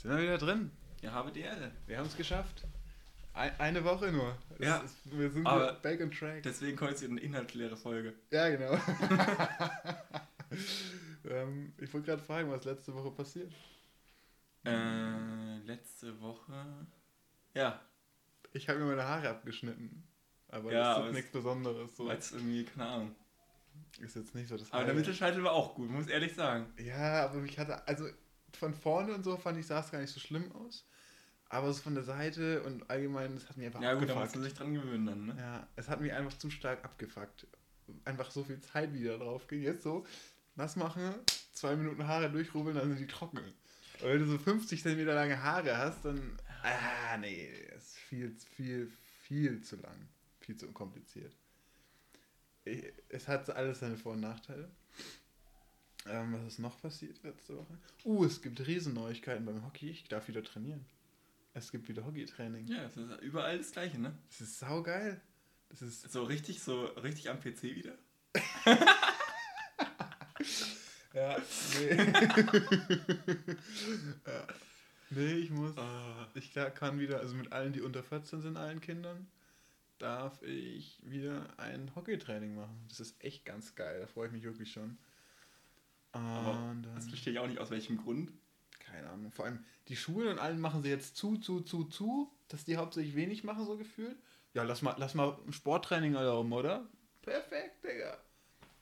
Sind wir wieder drin? Ja, habe die Ehre. Wir haben es geschafft. Ein, eine Woche nur. Das Ja, Ist, wir sind aber wieder back on track. Deswegen heute eine inhaltsleere Folge. Ja, genau. ähm, ich wollte gerade fragen, was letzte Woche passiert. Äh, letzte Woche. Ja, Ich habe mir meine Haare abgeschnitten. Aber Ja, das aber ist es- nichts Besonderes. So. weil irgendwie, keine Ahnung. Ist jetzt nicht so das Aber der Highlight. Mittelscheitel war auch gut, muss ehrlich sagen. Ja, aber mich hatte, also von vorne und so fand ich, sah es gar nicht so schlimm aus. Aber so von der Seite und allgemein, es hat mich einfach Ja gut, da musst abgefuckt. du sich dran gewöhnen dann, ne? Ja, es hat mich einfach zu stark abgefuckt. Einfach so viel Zeit wieder drauf ging. Jetzt so, nass machen, zwei Minuten Haare durchrubbeln, dann sind die trocken. Und wenn du so 50 cm lange Haare hast, dann. Ah, nee, das ist viel, viel, viel zu lang. Viel zu unkompliziert. Ich, es hat alles seine Vor- und Nachteile. Ähm, was ist noch passiert letzte Woche? Uh, es gibt Riesenneuigkeiten beim Hockey. Ich darf wieder trainieren. Es gibt wieder Hockeytraining. Ja, es ist überall das gleiche, ne? Das ist saugeil. Das ist So richtig, so richtig am PC wieder. Ja, nee. ja. Nee, ich muss. Ich klar- kann wieder, also mit allen, die unter 14 sind, allen Kindern, darf ich wieder ein Hockeytraining machen. Das ist echt ganz geil, da freue ich mich wirklich schon. Aber Und das verstehe ich auch nicht, aus welchem Grund. keine Ahnung, vor allem die Schulen und allen machen sie jetzt zu, zu, zu, zu, dass die hauptsächlich wenig machen, so gefühlt. Ja, lass mal, lass mal ein Sporttraining erlauben, oder? Perfekt, Digga.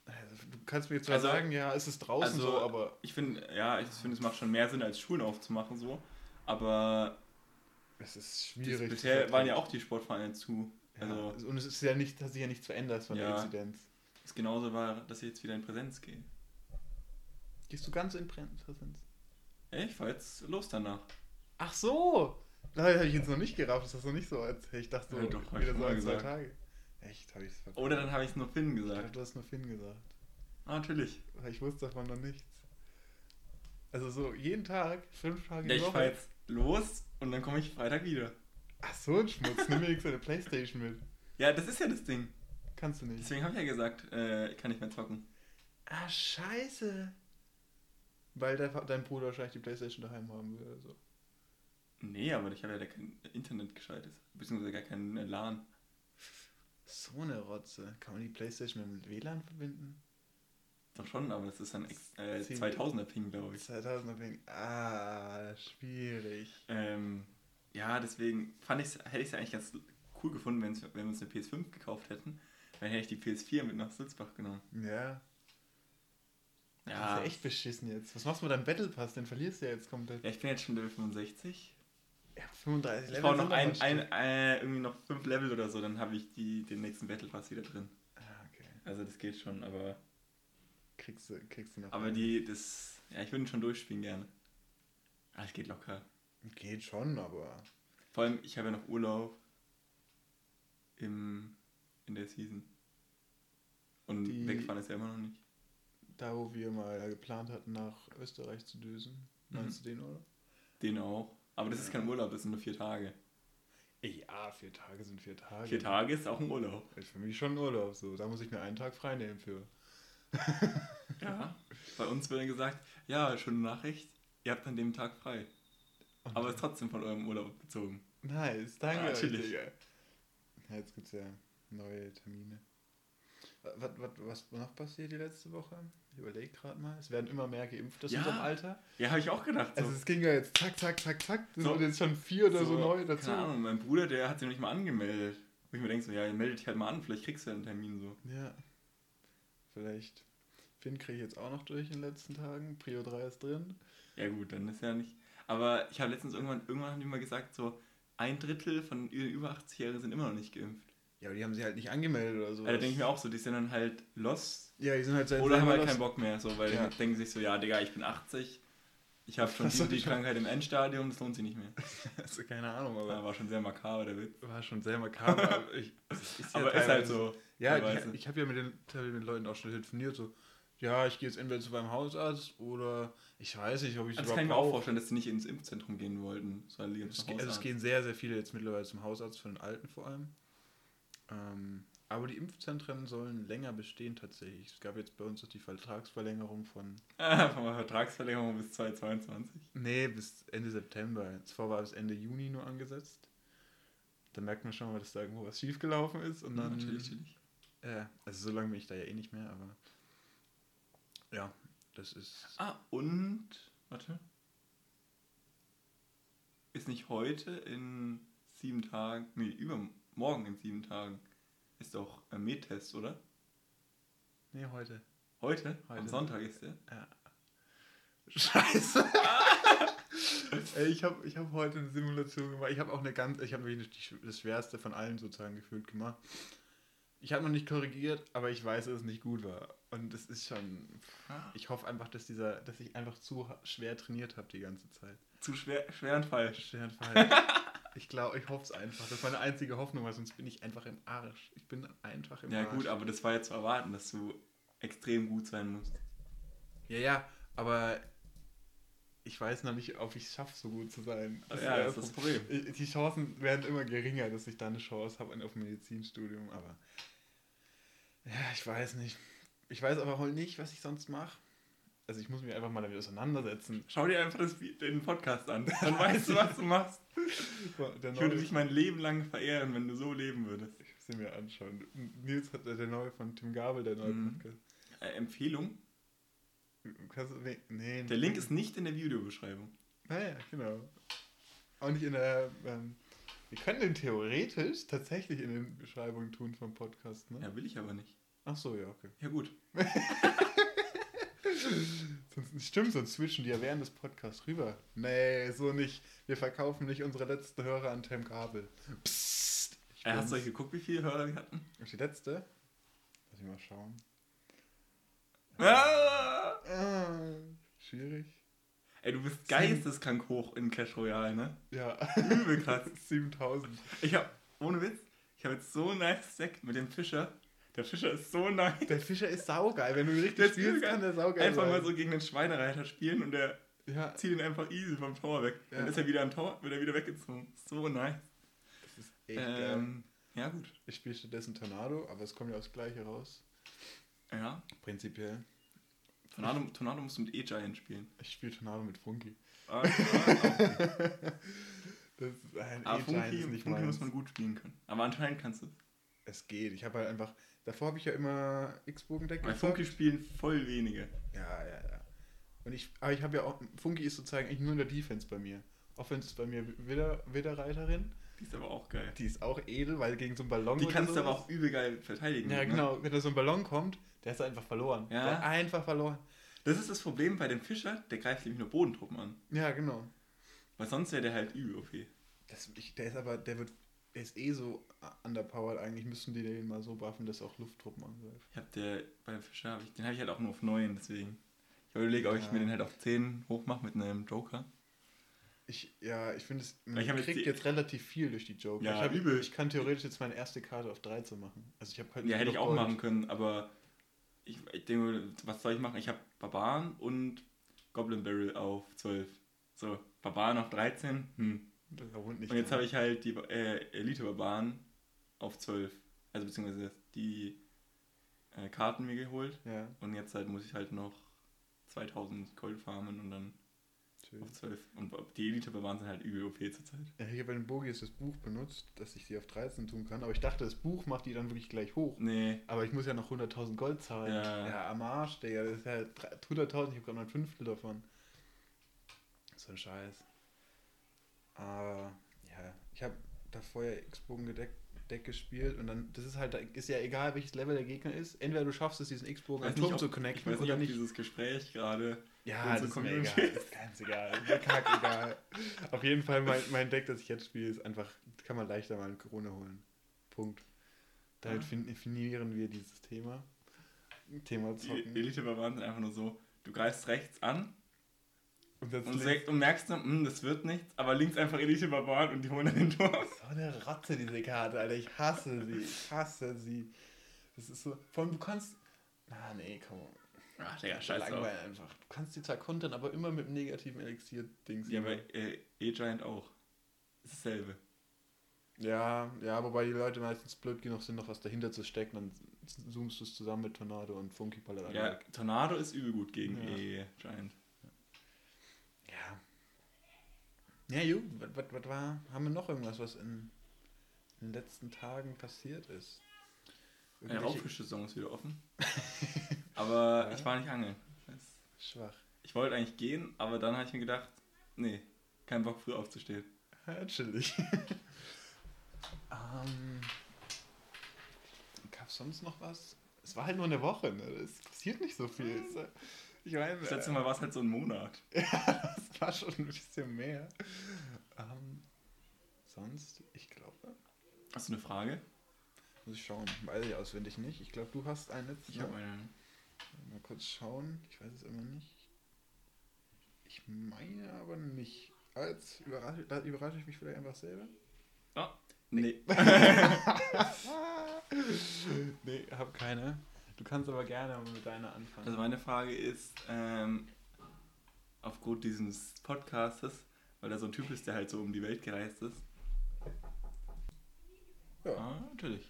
Also, du kannst mir jetzt zwar Also- sagen, ja, es ist draußen also, so, aber Ich finde, ja, ich finde, es macht schon mehr Sinn, als Schulen aufzumachen, so. Aber es ist schwierig. bisher waren ja auch die Sportvereine zu. Ja, Also, und es ist ja nicht, hat sich ja nichts verändert von der Ja. Inzidenz. es genauso war, dass ich jetzt wieder in Präsenz gehe. Gehst du ganz in Präsenz? Ey, ich fahr jetzt los danach. Ach so! Da habe ich jetzt noch nicht gerafft, ist das noch nicht so als ich dachte so, Ja, doch, ich wieder so zwei. Tage. Echt, habe ich es verpasst. Oder dann habe ich es nur Finn Ich gesagt. dachte, du hast nur Finn gesagt. Ah, natürlich. Ich wusste davon noch nichts. Also so jeden Tag, fünf Tage Ja, ich fahr Woche. jetzt los und dann komme ich Freitag wieder. Ach so ein Schmutz, nimm mir eine Playstation mit. Ja, das ist ja das Ding. Kannst du nicht. Deswegen habe ich ja gesagt, äh, ich kann nicht mehr zocken. Ah, scheiße. Weil dein, dein Bruder wahrscheinlich die Playstation daheim haben will oder so. Nee, aber ich habe ja da kein Internet geschaltet. Beziehungsweise gar kein äh, LAN. So eine Rotze. Kann man die Playstation mit dem WLAN verbinden? Doch schon, aber das ist dann ex- äh, Zehn- 2000er Ping, glaube ich. 2000er Ping. Ah, schwierig. Ähm, ja, deswegen fand ich's, hätte ich es eigentlich ganz cool gefunden, wenn wir uns eine PS5 gekauft hätten. Dann hätte ich die PS4 mit nach Sulzbach genommen. Ja. Das ist Ja, ja echt beschissen jetzt. Was machst du mit deinem Battle Pass? Den verlierst du ja jetzt komplett. ja ich bin jetzt schon Level 65. Ja, 35 Ich brauche noch ein, ein, äh, irgendwie noch fünf Level oder so, dann habe ich die, den nächsten Battle Pass wieder drin. Ah, okay. Also das geht schon, aber Kriegst du, kriegst du noch. aber einen. die, das, ja, ich würde ihn schon durchspielen gerne. Ah, es geht locker. Geht schon, aber. Vor allem, ich habe ja noch Urlaub im, in der Season. Und Die- wegfahren ist ja immer noch nicht. Da, wo wir mal geplant hatten, nach Österreich zu düsen. Meinst du den, oder? Den auch. Aber das ist kein Urlaub, das sind nur vier Tage. Ja, vier Tage sind vier Tage. Vier Tage ist auch ein Urlaub. Ist für mich schon Urlaub. So. Da muss ich mir einen Tag frei nehmen für. Ja. Bei uns wird dann gesagt, ja, schöne Nachricht, ihr habt an dem Tag frei. Und Aber ist trotzdem von eurem Urlaub bezogen. Nice, danke. Ja, natürlich. Ja, jetzt gibt es ja neue Termine. Was, was, was noch passiert die letzte Woche? Ich überlege gerade mal. Es werden immer mehr geimpft aus Ja. unserem Alter. Ja, habe ich auch gedacht. So. Also es ging ja jetzt zack, zack, zack, zack. Es So. sind jetzt schon vier oder so, neu dazu. Keine Ahnung, mein Bruder, der hat sich noch nicht mal angemeldet. Wo ich mir denke, so, ja, melde dich halt mal an, vielleicht kriegst du ja einen Termin so. Ja. Vielleicht. Finn kriege ich jetzt auch noch durch in den letzten Tagen. Prio 3 ist drin. Ja gut, dann ist ja nicht. Aber ich habe letztens irgendwann, irgendwann haben die mal gesagt, so ein Drittel von über 80-Jährigen sind immer noch nicht geimpft. Ja, aber die haben sie halt nicht angemeldet oder so. Also da denke ich mir auch so, die sind dann halt los ja, die sind halt seit oder haben halt keinen los- Bock mehr, so, weil Ja. die denken sich so, ja, Digga, ich bin 80, ich habe schon Was die, die Krankheit im Endstadium, das lohnt sich nicht mehr. Also, keine Ahnung, Aber aber war schon sehr makaber, der Witz. war schon sehr makaber. aber ich, ist ja Aber ist halt so. Ja, teilweise. ich, ich habe ja mit den, mit den Leuten auch schon telefoniert, so, ja, ich gehe jetzt entweder zu meinem Hausarzt oder ich weiß nicht, ob ich Also das kann ich mir auch vorstellen, dass sie nicht ins Impfzentrum gehen wollten, sondern lieber zum also es gehen sehr, sehr viele jetzt mittlerweile zum Hausarzt, von den Alten vor allem. Ähm, Aber die Impfzentren sollen länger bestehen tatsächlich. Es gab jetzt bei uns auch die Vertragsverlängerung von. Ah, von der Vertragsverlängerung bis 2022. Nee, bis Ende September. Zuvor war bis Ende Juni nur angesetzt. Da merkt man schon mal, dass da irgendwo was schiefgelaufen ist. Und dann, natürlich, natürlich. Äh, also so lange bin ich da ja eh nicht mehr, aber. Ja, das ist. Ah, und. Warte. Ist nicht heute in sieben Tagen. Nee, übermorgen in sieben Tagen. Ist doch ein Med-Test, oder? Nee, heute. Heute? Heute. Am Sonntag ist der. Ja. Scheiße. Ey, ich habe ich hab heute eine Simulation gemacht. Ich habe auch eine ganz, ich habe wirklich die- das Schwerste von allen sozusagen gefühlt gemacht. Ich habe noch nicht korrigiert, aber ich weiß, dass es nicht gut war. Und es ist schon. Ah. Ich hoffe einfach, dass dieser, dass ich einfach zu schwer trainiert habe die ganze Zeit. Zu schwer, schweren Fall. Schweren Fall. ich glaube, ich hoffe es einfach. Das ist meine einzige Hoffnung, weil sonst bin ich einfach im Arsch. Ich bin einfach im Ja, Arsch. gut, aber das war jetzt zu erwarten, dass du extrem gut sein musst. Ja, ja, aber ich weiß noch nicht, ob ich es schaffe, so gut zu sein. ja, wäre das ist das Problem. Ich- Die Chancen werden immer geringer, dass ich da eine Chance habe auf ein Medizinstudium, aber ja, ich weiß nicht. Ich weiß aber auch nicht, was ich sonst mache. Also ich muss mich einfach mal damit auseinandersetzen. Schau dir einfach das, den Podcast an. Dann weißt du, was du machst. Ich würde dich mein Leben lang verehren, wenn du so leben würdest. ich muss ihn mir anschauen. Nils hat der neue von Tim Gabel, der neue Mhm. Podcast. Äh, Empfehlung? Kannst du, nee, nee, Der Link ist nicht in der Videobeschreibung. Naja, genau. Auch nicht in der. Ähm, wir können den theoretisch tatsächlich in den Beschreibungen tun vom Podcast, ne? Ja, will ich aber nicht. Ach so, ja, okay. Ja, gut. Sonst, stimmt, sonst switchen die ja während des Podcasts rüber. Nee, so nicht. Wir verkaufen nicht unsere letzten Hörer an Tim Gabel. Psst. Ich Äh, hast du euch geguckt, wie viele Hörer wir hatten? Und die letzte? Lass mich mal schauen. Ah! Ah, schwierig. Ey, du bist geisteskrank hoch in Clash Royale, ne? Ja. Übel krass. 7000. Ich hab, ohne Witz, ich habe jetzt so ein nice Deck mit dem Fischer. Der Fischer ist so nice. Der Fischer ist saugeil. Wenn du ihn Der richtig ist spielst, kann geil. der saugeil Einfach sein. mal so gegen den Schweinereiter spielen und der Ja, zieht ihn einfach easy vom Tor weg. Dann Ja. ist er wieder am Tor, wird er wieder weggezogen. So nice. das ist echt geil. Ähm, ja, gut. Ich spiele stattdessen Tornado, aber es kommt ja das gleiche raus. Ja. Prinzipiell. Tornado, Tornado musst du mit E-Giant spielen. Ich spiele Tornado mit Funky. Ah, Das ist ein ah, E-Giant Funky, ist nicht Funky muss meins. man gut spielen können. Aber anscheinend kannst du. Es geht. Ich habe halt einfach. Davor habe ich ja immer X-Bogen-Deck Bei gezockt. Funky spielen voll wenige. Ja, ja, ja. Und ich, aber ich habe ja auch. Funky ist sozusagen eigentlich nur in der Defense bei mir. Offense ist bei mir Widder, Widderreiterin. Die ist aber auch geil. Die ist auch edel, weil gegen so einen Ballon. Die kannst du aber auch übel geil verteidigen. Ja, ne? genau. Wenn da so ein Ballon kommt, der ist einfach verloren. Ja. Der einfach verloren. Das ist das Problem bei dem Fischer, der greift nämlich nur Bodentruppen an. Ja, genau. Weil sonst wäre der halt übel OP. Das, ich, der ist aber, der wird, der ist eh so underpowered. Eigentlich müssten die den mal so buffen, dass auch Lufttruppen angreift. Ich hab der, beim Fischer, hab ich, den habe ich halt auch nur auf 9, deswegen. Ich überlege, ob ich Ja. mir den halt auf 10 hochmache mit einem Joker. Ich, ja, ich finde, es- man Ich jetzt kriegt die- jetzt, relativ viel durch die Joker. Ja, ich, hab, übel. ich kann theoretisch jetzt meine erste Karte auf 13 machen. Also ich habe halt Ja, hätte ich auch Gold. machen können, aber ich, ich denke, was soll ich machen? Ich habe Barbaren und Goblin Barrel auf 12. So, Barbaren auf 13, hm. Und jetzt habe ich halt die äh, Elite-Barbaren auf 12. Also beziehungsweise die äh, Karten mir geholt. Ja, Und jetzt halt muss ich halt noch 2000 Gold farmen und dann schön. auf 12. Und die Elite-Barbaren sind halt übel OP zurzeit. Ja, hier bei den Bogies das Buch benutzt, dass ich sie auf 13 tun kann. Aber ich dachte, das Buch macht die dann wirklich gleich hoch. Nee, Aber ich muss ja noch 100.000 Gold zahlen. Ja. ja, am Arsch, Digga. Das ist ja drei- 100.000, ich habe gerade mal ein Fünftel davon. So ein Scheiß. Aber, ja, ich habe da vorher X-Bogen Deck, Deck gespielt und dann, das ist halt, ist ja egal, welches Level der Gegner ist. Entweder du schaffst es, diesen X-Bogen an Turm zu ich connecten weiß nicht, ob nicht. dieses Gespräch gerade. Ja, das ist mir egal. Ist ganz egal. Mir kackegal. Auf jeden Fall, mein, mein Deck, das ich jetzt spiele, ist einfach, kann man leichter mal eine Krone holen. Punkt. Damit Ah. fin- definieren wir dieses Thema. Thema Die Zocken. Elite-Barbaren sind einfach nur so, du greifst rechts an Und und, sag- und merkst dann, hm, das wird nichts, aber links einfach Elite-Barbaren und die holen den Turm. So eine Rotze, diese Karte, Alter. Ich hasse sie. Ich hasse sie. Das ist so. Vor allem, du kannst. Ah, nee, komm. Ach, Digga, scheiß drauf. Langweil einfach. Du kannst die zwar kontern, aber immer mit einem negativen Elixier-Dings. Ja, aber äh, E-Giant auch. Ist dasselbe. Ja, ja, wobei die Leute meistens blöd genug sind, noch was dahinter zu stecken, dann zoomst du es zusammen mit Tornado und Funky Ballert. Ja, Tornado ist übel gut gegen Ja. E Giant. Ja. Ja, ju, was, was, was war, haben wir noch irgendwas, was in, in den letzten Tagen passiert ist? Der Irgendwelche- Raubfischsaison ist wieder offen. aber Ja. ich war nicht angeln. Das- Schwach. Ich wollte eigentlich gehen, aber dann habe ich mir gedacht, nee, kein Bock früh aufzustehen. Ja, chillig. ähm, Gab es sonst noch was? Es war halt nur eine Woche, ne? Es passiert nicht so viel. Äh, Ich meine, Das letzte Mal war es halt so ein Monat. das war schon ein bisschen mehr. Ähm, sonst, ich glaube, Hast du eine Frage? muss ich schauen. Weiß ich auswendig nicht. Ich glaube, du hast jetzt. Ich ne? habe eine. Mal kurz schauen. Ich weiß es immer nicht. Ich meine aber nicht. Aber jetzt überrasche, da überrasche ich mich vielleicht einfach selber. Ah, nee. nee, hab keine. Du kannst aber gerne mit deiner anfangen. Also meine Frage ist, ähm, aufgrund dieses Podcastes, weil da so ein Typ ist, der halt so um die Welt gereist ist. ja, Ah, natürlich.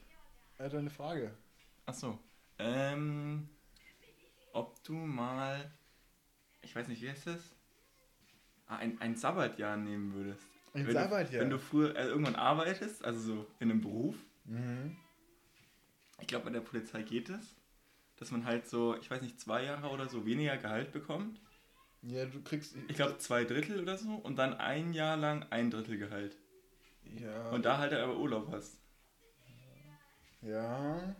er hat eine Frage. Ach so. Ähm, ob du mal, ich weiß nicht, wie heißt das? Ah, ein, ein Sabbatjahr nehmen würdest. Ein wenn Sabbatjahr? Du, wenn du früher äh, irgendwann arbeitest, also so in einem Beruf, Mhm. ich glaube bei der Polizei geht es, dass man halt so, ich weiß nicht, zwei Jahre oder so weniger Gehalt bekommt. Ja, du kriegst. Ich glaube zwei Drittel oder so und dann ein Jahr lang ein Drittel Gehalt. Ja. Und da halt aber Urlaub hast. Ja.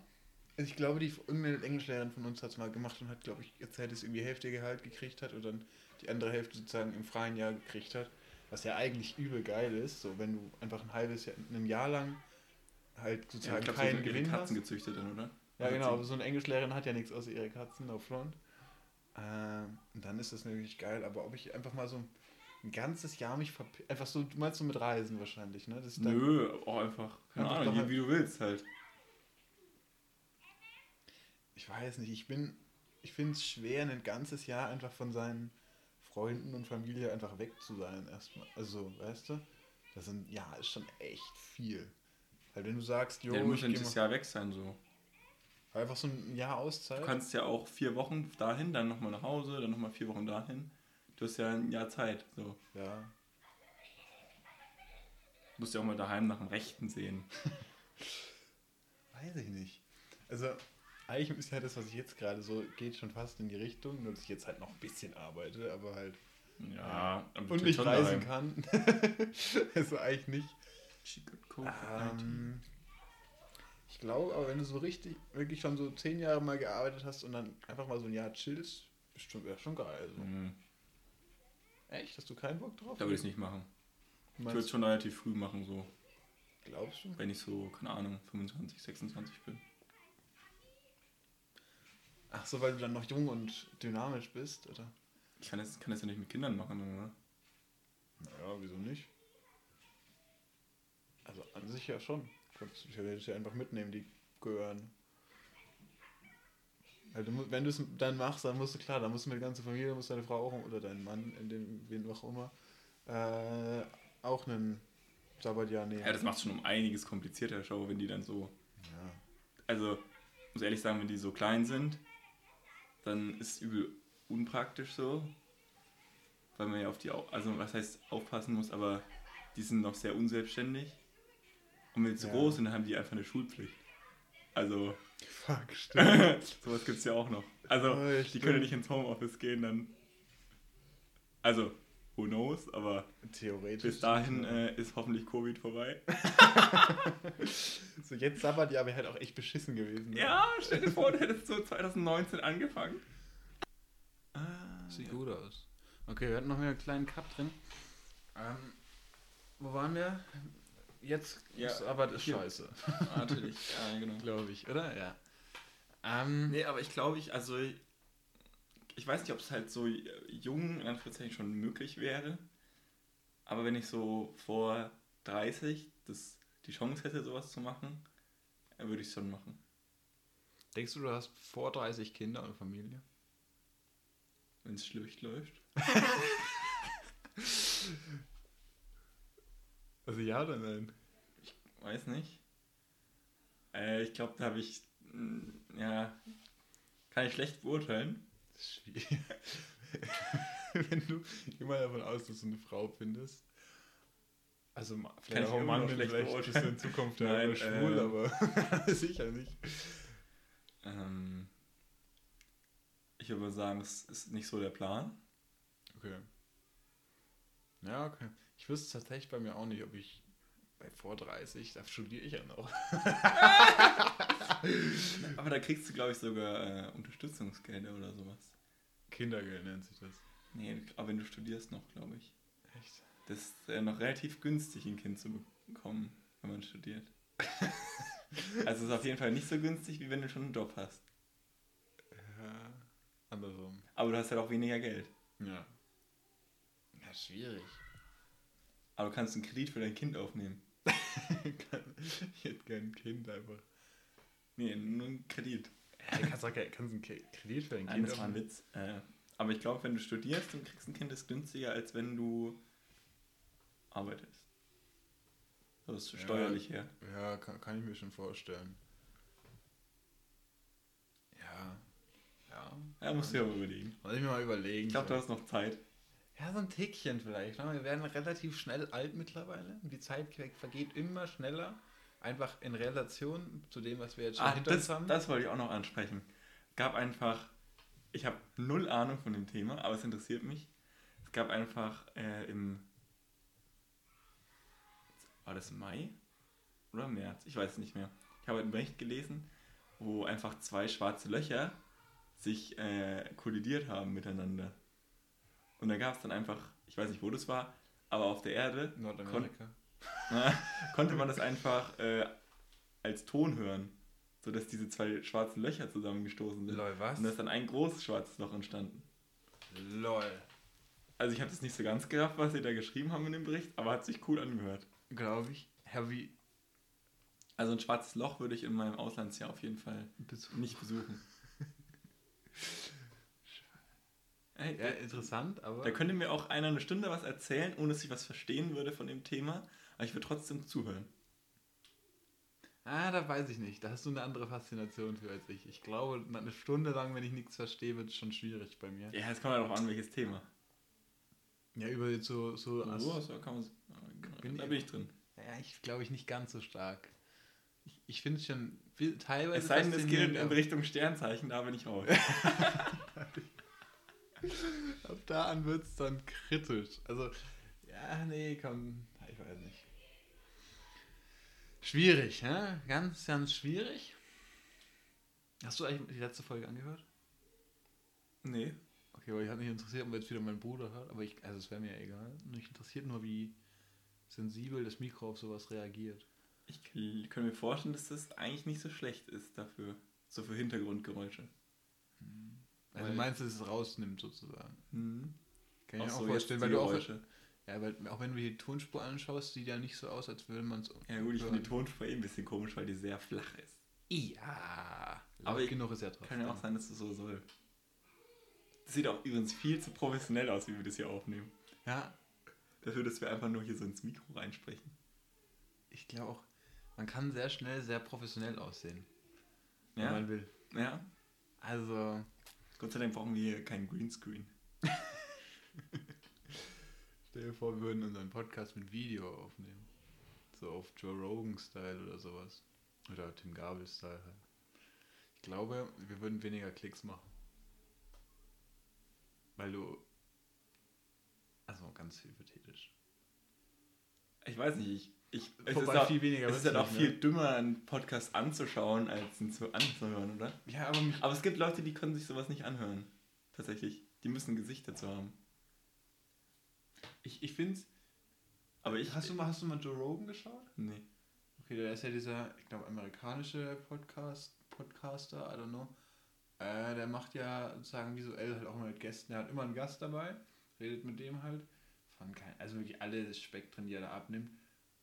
Also ich glaube, die Englischlehrerin von uns hat es mal gemacht und hat, glaube ich, erzählt, dass sie irgendwie Hälfte Gehalt gekriegt hat und dann die andere Hälfte sozusagen im freien Jahr gekriegt hat. Was ja eigentlich übel geil ist, so wenn du einfach ein halbes Jahr, ein Jahr lang halt Ja, sozusagen ich glaube, keinen ihre Gewinn hast. Katzen gezüchtet dann, oder? Ja, genau, aber so eine Englischlehrerin hat ja nichts außer ihre Katzen, no front. Und dann ist das natürlich geil, aber ob ich einfach mal so ein ganzes Jahr mich verp einfach so, du meinst so mit Reisen wahrscheinlich, ne? Nö, auch einfach. Keine Einfach Ahnung, wie, wie du willst halt. ich weiß nicht, ich bin, ich finde es schwer, ein ganzes Jahr einfach von seinen Freunden und Familie einfach weg zu sein erstmal. Also, weißt du? Das sind, ja, ist schon echt viel. Weil wenn du sagst, jo, ja, du musst ja ich geh das mal, Jahr weg sein so. Einfach so ein Jahr Auszeit. Du kannst ja auch vier Wochen dahin, dann nochmal nach Hause, dann nochmal vier Wochen dahin. Du hast ja ein Jahr Zeit. So. ja, Du musst ja auch mal daheim nach dem Rechten sehen. Weiß ich nicht. Also, eigentlich ist ja das, was ich jetzt gerade so, geht schon fast in die Richtung, nur dass ich jetzt halt noch ein bisschen arbeite, aber halt Ja, du und nicht reisen daheim. kann. also eigentlich nicht. She got COVID-19. Ähm, ich glaube, aber wenn du so richtig, wirklich schon so zehn Jahre mal gearbeitet hast und dann einfach mal so ein Jahr chillst, bestimmt wäre schon geil. So. Mhm. Echt? Hast du keinen Bock drauf? Da würde ich es nicht machen. Ich würde es Meinst, schon relativ früh machen, so. glaubst du? Wenn ich so, keine Ahnung, 25, 26 bin. Ach so, weil du dann noch jung und dynamisch bist, oder? Ich kann das, kann das ja nicht mit Kindern machen, oder? Naja, wieso nicht? Also an sich ja schon. Kannst du theoretisch ja einfach mitnehmen, die gehören. Mu- wenn du es dann machst, dann musst du klar, dann musst du mit der ganzen Familie, musst deine Frau auch oder dein Mann, in dem, wen auch immer, äh, auch einen Sabbatjahr nehmen. Ja, das macht schon um einiges komplizierter, schau, wenn die dann so. Ja. Also, muss ehrlich sagen, wenn die so klein sind, dann ist es übel unpraktisch so. Weil man ja auf die, also was heißt aufpassen muss, aber die sind noch sehr unselbstständig. Und wenn sie Ja. groß sind, dann haben die einfach eine Schulpflicht. Also, Fuck, stimmt. sowas gibt es ja auch noch. Also, Oh, ja, die stimmt. können nicht ins Homeoffice gehen, dann. Also, who knows, aber Theoretisch. bis dahin äh, ist hoffentlich Covid vorbei. so jetzt Sabbatjahr wäre halt auch echt beschissen gewesen. ne? Ja, stell dir vor, du hättest so 2019 angefangen. Ah, Sieht ja. gut aus. Okay, wir hatten noch mehr einen kleinen Cut drin. Ähm, wo waren wir? Jetzt Ja, ist ist hier. scheiße, Ah, Natürlich, ja, genau. glaube ich, oder? Ja. Ähm, Nee, aber ich glaube, ich, also, ich weiß nicht, ob es halt so jung, in Anführungszeichen, schon möglich wäre. Aber wenn ich so vor 30 das, die Chance hätte, sowas zu machen, dann würde ich es schon machen. Denkst du, du hast vor 30 Kinder und Familie? Wenn es schlecht läuft. Also ja oder nein? weiß nicht. Äh, ich glaube, da habe ich, mh, ja, kann ich schlecht beurteilen. Das ist schwierig. Wenn du immer davon aus, dass du eine Frau findest. Also Kann vielleicht ich auch ein Mann, vielleicht bist du in. Zukunft ja Nein, schwul, äh, aber sicher nicht. Ähm, ich würde sagen, es ist nicht so der Plan. Okay. Ja, okay. Ich wüsste tatsächlich bei mir auch nicht, ob ich bei vor 30, da studiere ich ja noch. Aber da kriegst du, glaube ich, sogar äh, Unterstützungsgelder oder sowas. Kindergeld nennt sich das. Nee, aber wenn du studierst noch, glaube ich. Echt? Das ist äh, noch relativ günstig, ein Kind zu bekommen, wenn man studiert. also es ist auf jeden Fall nicht so günstig, wie wenn du schon einen Job hast. Ja, andersrum. Aber du hast halt auch weniger Geld. Ja. Ja, schwierig. Aber du kannst einen Kredit für dein Kind aufnehmen. ich hätte gern ein Kind einfach. Nee, nur einen Kredit. Ja, du kannst auch kannst einen Kredit für ein Nein, Kind das war ein aufnehmen. Witz. Äh, aber ich glaube, wenn du studierst und kriegst ein Kind, ist günstiger, als wenn du arbeitest. Das ist Ja. steuerlich her. Ja, kann, kann ich mir schon vorstellen. Ja. Ja. Ja, musst du dir aber überlegen. Muss ich mir mal überlegen. Ich glaube, du hast noch Zeit. Ja, so ein Tickchen vielleicht. Ne? Wir werden relativ schnell alt mittlerweile. Die Zeit vergeht immer schneller. Einfach in Relation zu dem, was wir jetzt schon Ah, hinter uns das, haben. das wollte ich auch noch ansprechen. Gab einfach, ich habe null Ahnung von dem Thema, aber es interessiert mich. Es gab einfach äh, im, war das Mai oder März? Ich weiß es nicht mehr. Ich habe einen Bericht gelesen, wo einfach zwei schwarze Löcher sich äh, kollidiert haben miteinander. Und da gab es dann einfach, ich weiß nicht, wo das war, aber auf der Erde Nordamerika. na, konnte man das einfach äh, als Ton hören, sodass diese zwei schwarzen Löcher zusammengestoßen sind. Lol, was? Und da ist dann ein großes schwarzes Loch entstanden. Lol. Also ich habe das nicht so ganz gerafft, was sie da geschrieben haben in dem Bericht, aber hat sich cool angehört. Glaube ich. Wie. Also ein schwarzes Loch würde ich in meinem Auslandsjahr auf jeden Fall nicht besuchen. Ey, Ja, interessant, aber. Da könnte mir auch einer eine Stunde was erzählen, ohne dass ich was verstehen würde von dem Thema, aber ich würde trotzdem zuhören. Ah, da weiß ich nicht. Da hast du eine andere Faszination für als ich. Ich glaube, eine Stunde lang, wenn ich nichts verstehe, wird es schon schwierig bei mir. Ja, es kommt ja darauf an, welches Thema. Ja, über so. so So, As- so kann man, Bin da bin ich drin. ja, ich glaube ich nicht ganz so stark. Ich, ich finde es schon teilweise. Es sei denn, es geht in, Richtung Sternzeichen, da bin ich raus. Ab da an wird es dann kritisch. Also, ja, nee, komm, ich weiß nicht. Schwierig, hä? Ganz, ganz schwierig. Hast du eigentlich die letzte Folge angehört? nee. Okay, weil ich hat mich interessiert, ob jetzt wieder mein Bruder hört, aber ich, also es wäre mir egal. Mich interessiert nur, wie sensibel das Mikro auf sowas reagiert. Ich k- kann mir vorstellen, dass das eigentlich nicht so schlecht ist dafür. So für Hintergrundgeräusche. Also meinst du, dass es rausnimmt sozusagen? Mhm. Kann ich mir Auch auch so vorstellen, weil du auch, ja, weil auch wenn du die Tonspur anschaust, sieht ja nicht so aus, als würde man es. Ja gut, ich finde die Tonspur eh ein bisschen komisch, weil die sehr flach ist. Ja, Aber ich- genug ist ja trotzdem. Kann ja auch sein, dass es so soll. Das sieht auch übrigens viel zu professionell aus, wie wir das hier aufnehmen. Ja, Dafür, dass wir einfach nur hier so ins Mikro reinsprechen. ich glaube auch, man kann sehr schnell sehr professionell aussehen, wenn Ja, man will. ja. Also, Gott sei Dank brauchen wir hier keinen Greenscreen. stell dir vor, wir würden unseren Podcast mit Video aufnehmen. So auf Joe Rogan-Style oder sowas. Oder Tim Gabel-Style halt. Ich glaube, wir würden weniger Klicks machen. Weil du. Also ganz hypothetisch. Ich weiß nicht, ich. Ich es Wobei ist, auch, viel weniger es ist wird's halt auch nicht, viel ne? dümmer, einen Podcast anzuschauen, als ihn zu anzuhören, oder? Ja, aber. Aber es gibt Leute, die können sich sowas nicht anhören. Tatsächlich. Die müssen ein Gesicht dazu haben. Ich, ich finde Aber ich. Hast du, mal, hast du mal Joe Rogan geschaut? Nee. Okay, der ist ja dieser, ich glaube, amerikanische Podcast, Podcaster, I don't know. Äh, der macht ja sozusagen visuell halt auch mal mit Gästen. Der hat immer einen Gast dabei, redet mit dem halt. Von kein, also wirklich alle Spektren, die er da abnimmt.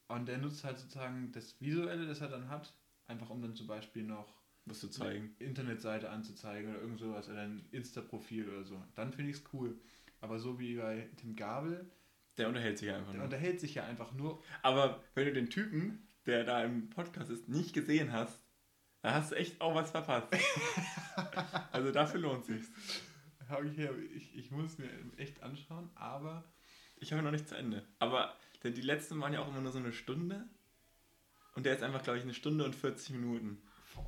Und der nutzt halt sozusagen das Visuelle, das er dann hat, einfach um dann zum Beispiel noch Musst du zeigen. eine Internetseite anzuzeigen oder irgend sowas oder ein Insta-Profil oder so. Dann finde ich es cool. Aber so wie bei Tim Gabel, Der unterhält sich einfach der nur. unterhält sich ja einfach nur Aber wenn du den Typen der da im Podcast ist, nicht gesehen hast, da hast du echt auch was verpasst. also dafür lohnt sich's. Okay, ich, ich muss mir echt anschauen, aber. Ich habe noch nicht zu Ende. Aber denn die letzten waren ja auch immer nur so eine Stunde. Und der ist einfach, glaube ich, eine Stunde und 40 Minuten.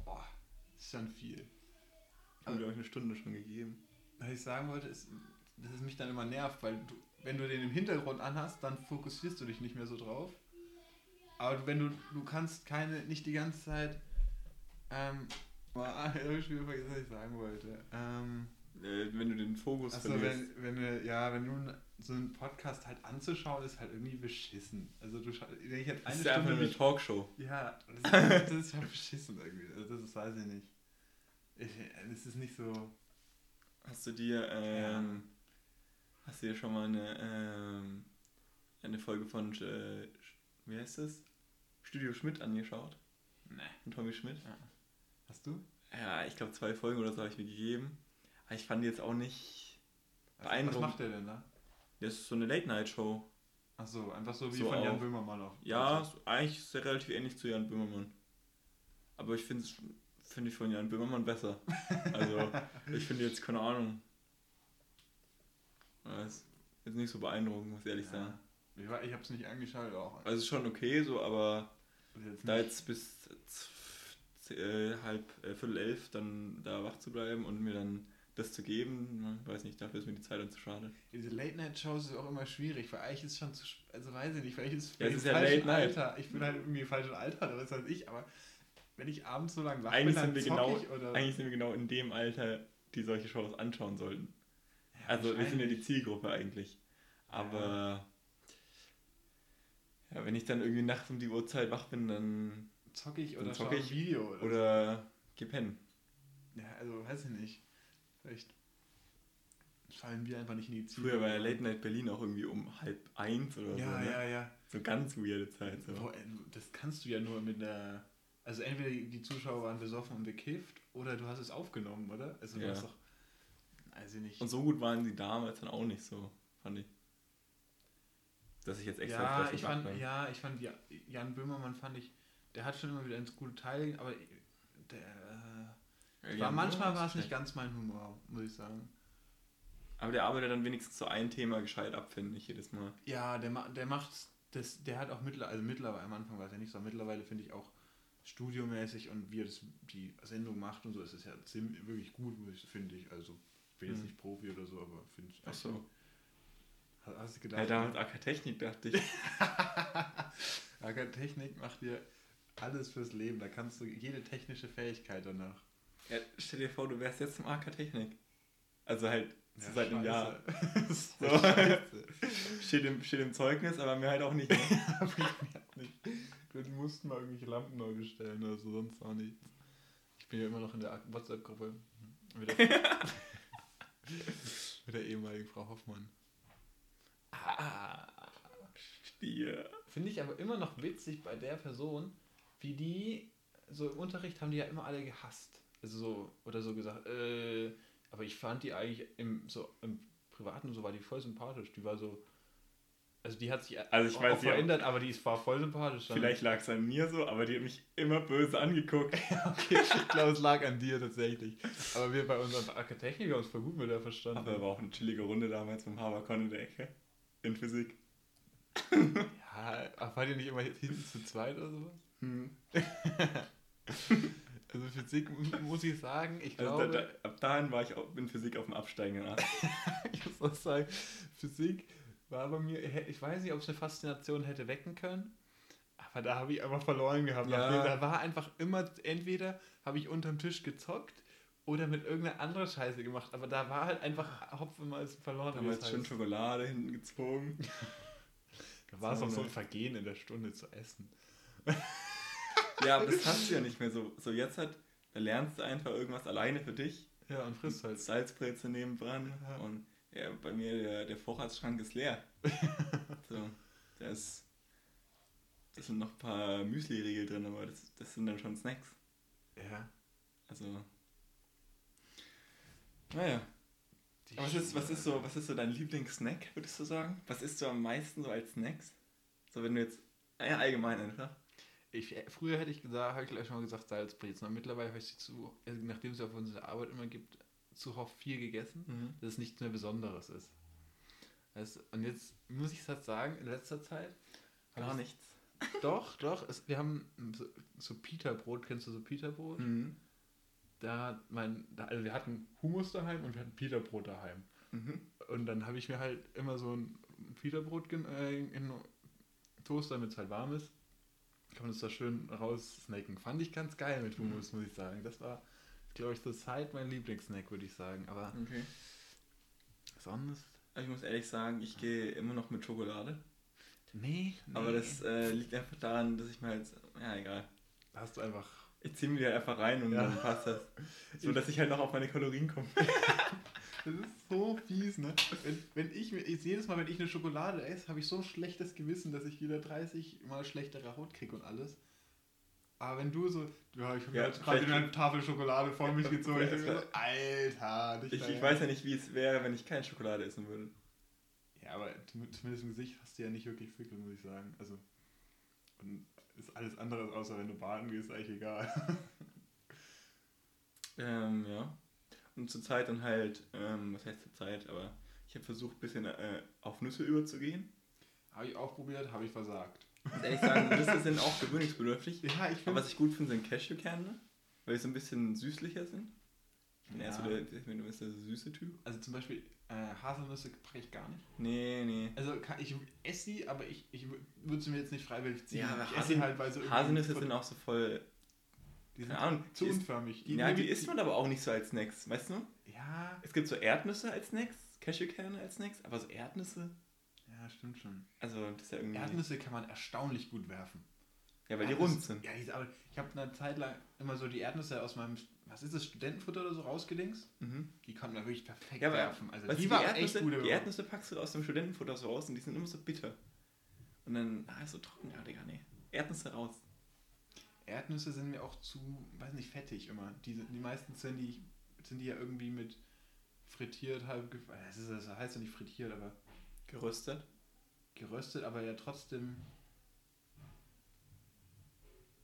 Boah, das ist schon viel. Ich habe, glaube ich, eine Stunde schon gegeben. Was ich sagen wollte, ist, dass es mich dann immer nervt, weil du, wenn du den im Hintergrund anhast, dann fokussierst du dich nicht mehr so drauf. Aber wenn du, du kannst keine, nicht die ganze Zeit, ähm, ich habe schon vergessen, was ich sagen wollte. Ähm, Äh, wenn du den Fokus also verlierst. wenn, wenn du, ja, wenn du so einen Podcast halt anzuschauen, ist halt irgendwie beschissen. Also du wenn ich jetzt Das eine ist ja einfach Stunde eine Talkshow. ja, das ist, das ist ja beschissen irgendwie. Also das ist, weiß ich nicht. Ich, das ist nicht so. Hast du dir, ähm, hast du dir schon mal eine, ähm, eine Folge von, äh, wie heißt das? Studio Schmidt angeschaut? Ne. Von Tommy Schmidt? Hast du? Ja, ich glaube zwei Folgen oder so habe ich mir gegeben. Aber ich fand die jetzt auch nicht Was, was beeindruckend. macht der denn da? Das ist so eine Late-Night-Show. Achso, einfach so wie So von Jan auch. Böhmermann auch. Ja, so, eigentlich ist er relativ ähnlich zu Jan Böhmermann. Aber ich finde finde ich von Jan Böhmermann besser. Also, ich finde jetzt, keine Ahnung. Das ist jetzt nicht so beeindruckend, muss ich ehrlich sagen. ja. Ich, war- ich hab's nicht angeschaut auch. Also, es ist schon okay so, aber jetzt da jetzt bis äh, halb, äh, viertel elf dann da wach zu bleiben und mir dann das zu geben, ne, weiß nicht, dafür ist mir die Zeit dann zu schade. Diese Late-Night-Shows ist auch immer schwierig, weil eigentlich ist schon zu. Also weiß ich nicht, vielleicht ist Ja, ist im ja Late Night. Alter. Ich bin halt irgendwie im falschen Alter, oder was weiß ich, aber wenn ich abends so lange wach Eigentlich bin, dann sind, wir genau, ich oder. eigentlich sind wir genau in dem Alter, die solche Shows anschauen sollten. Ja, Also wir sind ja die. Zielgruppe eigentlich. Aber ja, wenn ich dann irgendwie nachts um die Uhrzeit wach bin, dann Zock ich dann oder zock schau ein ich Video oder. oder so. Ja, also weiß ich nicht. Vielleicht fallen wir einfach nicht in die Ziele. Früher war ja Late Night Berlin auch irgendwie um halb eins oder Ja, so. Ne? ja, ja. So ganz weirde Zeit. So. Boah, das kannst du ja nur mit der. Also entweder die die Zuschauer waren besoffen und bekifft oder du hast es aufgenommen, oder? Also du Ja. hast doch. Also nicht. Und so gut waren sie damals dann auch nicht so, fand ich. Dass ich jetzt extra ja, ich fand, ja, ich fand Ja- Jan Böhmermann fand ich, der hat schon immer wieder ins gute Teil, aber der Ja, war Jan manchmal war es nicht ganz mein Humor, muss ich sagen. Aber der arbeitet dann wenigstens so ein Thema gescheit ab, finde ich jedes Mal. Ja, der, der macht das, der hat auch mittlerweile, also mittlerweile, am Anfang war es ja nicht so, aber mittlerweile finde ich auch studiomäßig und wie er das, die Sendung macht und so, ist es ja ziemlich, wirklich gut, finde ich. Also, bin jetzt Mhm. nicht Profi oder so, aber finde ich. Ach so. Hast, du gedacht? Ja, damals AK-Technik dachte ich. AK Technik macht dir alles fürs Leben, da kannst du jede technische Fähigkeit danach. Ja, stell dir vor, du wärst jetzt zum AK-Technik. Also halt so Ja, seit einem Jahr. So. Steht im, steht im Zeugnis, aber mir halt auch nicht. Ne? Hab ich mir nicht. Wir mussten mal irgendwelche Lampen neu bestellen oder so, sonst auch nichts. Ich bin ja immer noch in der WhatsApp-Gruppe mit der, mit der ehemaligen Frau Hoffmann. Ah, Stier. Finde ich aber immer noch witzig bei der Person, wie die, so im Unterricht haben die ja immer alle gehasst. Also so, oder so gesagt, äh, aber ich fand die eigentlich im, so, im Privaten so war die voll sympathisch. Die war so, also die hat sich Also ich auch, weiß auch verändert, aber die ist- war voll sympathisch. Dann- Vielleicht lag es an mir so, aber die hat mich immer böse angeguckt. Okay, ich glaube, es lag an dir tatsächlich. Aber wir bei unserem Akkatechnik haben uns voll gut mit der verstanden. Aber war auch eine chillige Runde damals mit dem Haberkorn in der Ecke. In Physik. ja, ach, wart ihr nicht immer hinten zu zweit oder sowas? Hm. Also Physik mu- muss ich sagen, ich Also glaube, da, da, ab dahin war ich auch in Physik auf dem absteigenden Ast. ich muss auch sagen, Physik war bei mir, ich weiß nicht, ob es eine Faszination hätte wecken können, aber da habe ich einfach verloren gehabt. Ja. Da war einfach immer, entweder habe ich unterm Tisch gezockt oder mit irgendeiner anderen Scheiße gemacht, aber da war halt einfach Hopf immer als verloren. wie Damals es schön heißt. Schokolade hinten gezogen. Da war es auch so ein? Vergehen in der Stunde zu essen. Ja, aber das hast du ja nicht mehr so. So jetzt halt, da lernst du einfach irgendwas alleine für dich. Ja, und frisst halt. Salzbrezel nebendran. Ja. Und ja, bei mir, der, der Vorratsschrank ist leer. so, da ist. Das sind noch ein paar Müsli-Riegel drin, aber das, das sind dann schon Snacks. Ja. Also. Naja. Die was ist, was ist so, was ist so dein Lieblingssnack, würdest du sagen? Was isst du am meisten so als Snacks? So wenn du jetzt. Naja, allgemein einfach. Ich, früher hätte ich gesagt, habe ich gleich schon mal gesagt, Salzbrezen. Aber mittlerweile habe ich sie zu, also nachdem es auf unsere Arbeit immer gibt, zu oft viel gegessen, Mhm. dass es nichts mehr Besonderes ist. Das, und jetzt muss ich es sagen, in letzter Zeit. Gar ich- nichts. Doch, doch. Es, wir haben so, so Pita-Brot. Kennst du so Pita-Brot? Mhm. Da mein, da, also wir hatten Hummus daheim und wir hatten Pita-Brot daheim. Mhm. Und dann habe ich mir halt immer so ein Pita-Brot gen- äh, in den Toast, damit es halt warm ist. Kann man das da schön raussnacken. Fand ich ganz geil mit Hummus, muss ich sagen. Das war, glaube ich, zur Zeit mein Lieblingssnack, würde ich sagen. Aber Okay. sonst. Aber ich muss ehrlich sagen, ich gehe immer noch mit Schokolade. Nee, Aber nee. das äh, liegt einfach daran, dass ich mir halt. Ja, egal. Da hast du einfach. Ich ziehe mir die halt einfach rein und Ja. dann passt das. So, dass ich halt noch auf meine Kalorien komme. Das ist so fies, ne? Wenn, wenn ich, mir- ich jedes Mal, wenn ich eine Schokolade esse, habe ich so ein schlechtes Gewissen, dass ich wieder 30 mal schlechtere Haut kriege und alles. Aber wenn du so, ja, ich habe Ja, jetzt gerade eine Tafel Schokolade vor mich gezogen, ich denke so, Alter, Ich, ich weiß ja nicht, wie es wäre, wenn ich keine Schokolade essen würde. Ja, aber zum- zumindest im Gesicht hast du ja nicht wirklich Pickel, muss ich sagen. Also, und ist alles andere, außer wenn du baden gehst, eigentlich egal. Ähm, ja. Und zur Zeit dann halt, ähm, was heißt zur Zeit, aber ich habe versucht, ein bisschen äh, auf Nüsse überzugehen. habe ich auch probiert, habe ich versagt. Ich muss ehrlich sagen, Nüsse sind auch gewöhnungsbedürftig. Ja, ich Aber was ich gut finde, sind Cashewkerne, weil die so ein bisschen süßlicher sind. Ich bin eher so Ja. der, der, der, der süße Typ. Also zum Beispiel äh, Haselnüsse packe ich gar nicht. Nee, nee. Also kann, ich esse sie, aber ich, ich würde sie mir jetzt nicht freiwillig ziehen. Ja, aber ich esse sie Haseln- halt, weil irgendwie Haselnüsse sind auch so voll, die sind keine Ahnung, zu die unförmig. ja, die isst man aber auch nicht so als Snacks, weißt du? Ja, Es gibt so Erdnüsse als Snacks, Cashewkerne als Snacks, aber so Erdnüsse, ja, stimmt schon. also das ist ja irgendwie... Erdnüsse kann man erstaunlich gut werfen. ja, weil die Erdnüsse- rund sind. Ja, die, ist aber ich habe eine Zeit lang immer so die Erdnüsse aus meinem, was ist das, Studentenfutter oder so rausgedingst. Mhm. Die konnten wir wirklich perfekt Ja, aber werfen. Also die die, Erdnüsse, gut. die Erdnüsse packst du aus dem Studentenfutter so raus und die sind immer so bitter. Und dann, ah, ist so trocken, ja, Digga, nee. Erdnüsse raus. Erdnüsse sind mir auch zu, weiß nicht, fettig immer. Die, die meisten sind die, sind die ja irgendwie mit frittiert, halb, äh, das, ist, das heißt ja nicht frittiert, aber Geröstet. geröstet, aber ja trotzdem.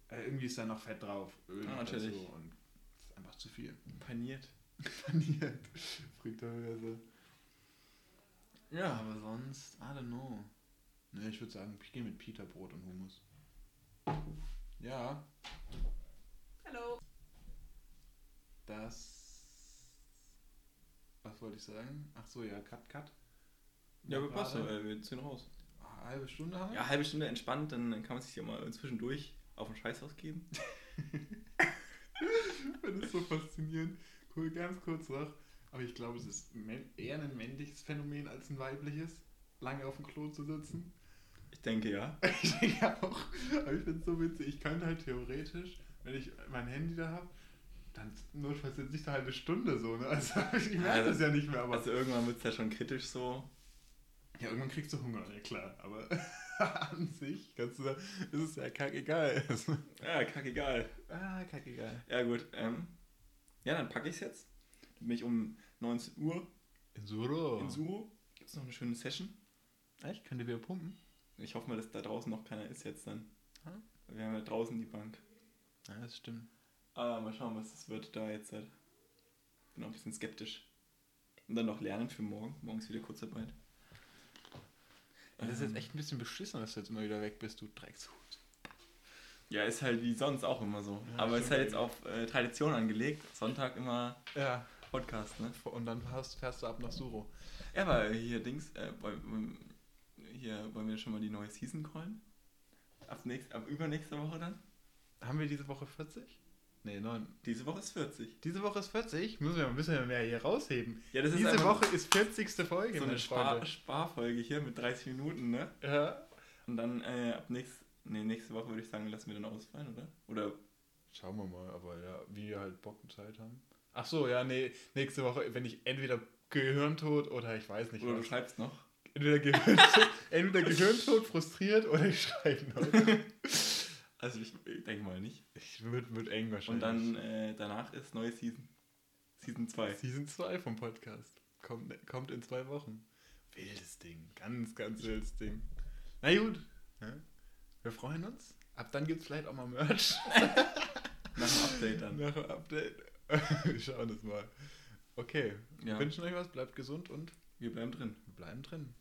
Äh, irgendwie ist da noch Fett drauf. Öl Ah, natürlich. dazu und das ist einfach zu viel. Paniert. Paniert. Fritöse. Ja. Aber sonst, I don't know. Ne, ich würde sagen, ich gehe mit Pita-Brot und Hummus. Ja, Hallo. das. Was wollte ich sagen? Ach so, ja, Cut, Cut. Ja, aber passt Gerade äh, wir ziehen raus. eine Halbe Stunde haben wir? Ja, halbe Stunde entspannt, dann kann man sich ja mal zwischendurch auf den Scheiß ausgeben. Finde es so faszinierend. Cool, ganz kurz noch. Aber ich glaube, es ist eher ein männliches Phänomen als ein weibliches, lange auf dem Klo zu sitzen. Ich denke ja. Ich denke auch. Aber ich finde es so witzig. Ich könnte halt theoretisch, wenn ich mein Handy da habe, dann notfalls sitze ich da halt eine Stunde so. Ne? Also ich merke Also- das ja nicht mehr. Aber Also irgendwann wird es ja schon kritisch so. ja, irgendwann kriegst du Hunger, ja klar. Aber an sich kannst du da, ist es ja kackegal. Ja, kackegal. ah, kackegal. Ja, gut. Ähm, ja, dann packe ich es jetzt. Dann bin ich um 19 Uhr In Suro. in Suro. Gibt es noch eine schöne Session. Echt? Könnt ihr wieder pumpen? Ich hoffe mal, dass da draußen noch keiner ist jetzt dann. Hm? Wir haben ja draußen die Bank. Ja, das stimmt. Aber mal schauen, was das wird da jetzt. Halt. Bin auch ein bisschen skeptisch. Und dann noch lernen für morgen. Morgen ist wieder Kurzarbeit. Das ist jetzt Ähm, echt ein bisschen beschissen, dass du jetzt immer wieder weg bist, du Dreckshut. Ja, ist halt wie sonst auch immer so. Ja, Aber ist halt jetzt auf äh, Tradition angelegt. Sonntag immer Ja. Podcast, ne? Und dann fährst, fährst du ab nach Suro. Ja, aber hier Dings, äh, hier wollen wir schon mal die neue Season callen? Ab, nächst, ab übernächste Woche dann? Haben wir diese Woche 40? Nee, 9. Diese Woche ist 40. Diese Woche ist 40? Müssen wir mal ein bisschen mehr hier rausheben. Ja, das ist diese Woche ist 40. Folge, so eine Spar. Sparfolge hier mit 30 Minuten, ne? Ja. Und dann äh, ab nächst, nee, nächste Woche würde ich sagen, lassen wir dann ausfallen, oder? Oder Schauen wir mal, aber ja, wie wir halt Bock und Zeit haben. Ach so, ja, nee, nächste Woche, wenn ich entweder Gehirntod oder ich weiß nicht oder du was. schreibst noch. Entweder Gehirntod, entweder Gehirntod, frustriert oder ich schreibe noch. Also ich, ich denke mal nicht. Ich wird, wird eng wahrscheinlich. Und dann äh, danach ist neue Season. Season 2. Season 2 vom Podcast. Kommt, kommt in zwei Wochen. Wildes Ding. Ganz, ganz wildes Ding. Na gut. Ja. Wir freuen uns. Ab dann gibt es vielleicht auch mal Merch. Nach dem Update dann. Nach dem Update. Wir schauen das mal. Okay. Ja. Wünschen euch was, bleibt gesund und Wir bleiben drin. wir bleiben drin.